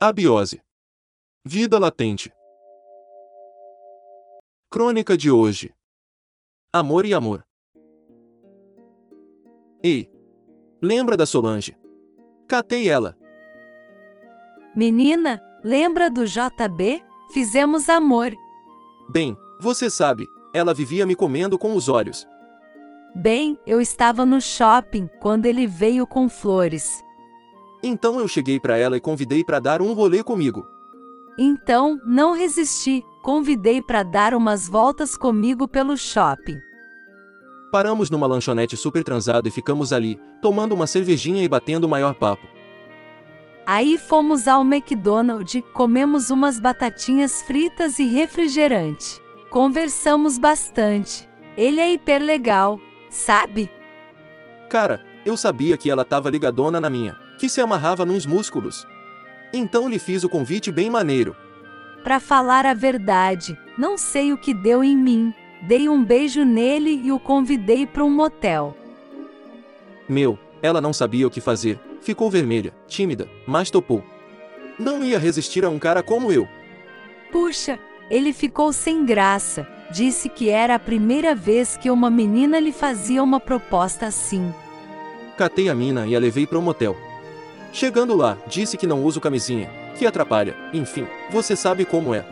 Abiose. Vida latente. Crônica de hoje. Amor e amor. Ei! Lembra da Solange? Catei ela. Menina, lembra do JB? Fizemos amor. Bem, você sabe, ela vivia me comendo com os olhos. Bem, eu estava no shopping quando ele veio com flores. Então eu cheguei para ela e convidei para dar um rolê comigo. Então, não resisti, convidei para dar umas voltas comigo pelo shopping. Paramos numa lanchonete super transado e ficamos ali, tomando uma cervejinha e batendo o maior papo. Aí fomos ao McDonald's, comemos umas batatinhas fritas e refrigerante. Conversamos bastante. Ele é hiper legal, sabe? Cara, eu sabia que ela tava ligadona na minha, que se amarrava nos músculos. Então lhe fiz o convite bem maneiro. Pra falar a verdade, não sei o que deu em mim. Dei um beijo nele e o convidei para um motel. Meu, ela não sabia o que fazer, ficou vermelha, tímida, mas topou. Não ia resistir a um cara como eu. Puxa, ele ficou sem graça. Disse que era a primeira vez que uma menina lhe fazia uma proposta assim. Catei a mina e a levei para um motel. Chegando lá, disse que não uso camisinha, que atrapalha, enfim, você sabe como é.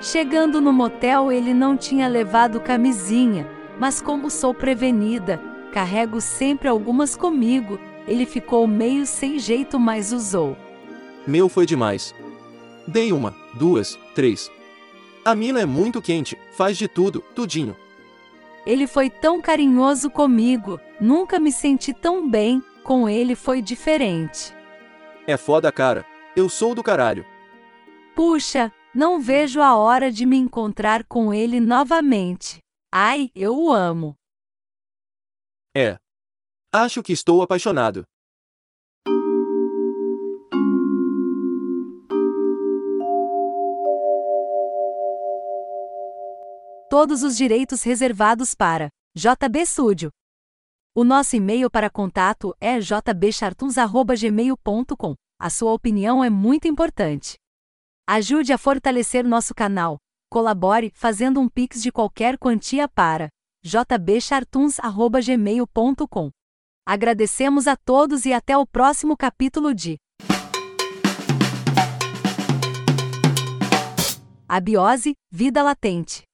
Chegando no motel, ele não tinha levado camisinha, mas como sou prevenida, carrego sempre algumas comigo, ele ficou meio sem jeito, mas usou. Meu foi demais. Dei uma, duas, três. A mina é muito quente, faz de tudo, tudinho. Ele foi tão carinhoso comigo, nunca me senti tão bem, com ele foi diferente. É foda, cara. Eu sou do caralho. Puxa, não vejo a hora de me encontrar com ele novamente. Ai, eu o amo. É. Acho que estou apaixonado. Todos os direitos reservados para JB Studio. O nosso e-mail para contato é jbchartuns.gmail.com. A sua opinião é muito importante. Ajude a fortalecer nosso canal. Colabore fazendo um pix de qualquer quantia para jbchartuns.gmail.com. Agradecemos a todos e até o próximo capítulo de Abiose, Vida Latente.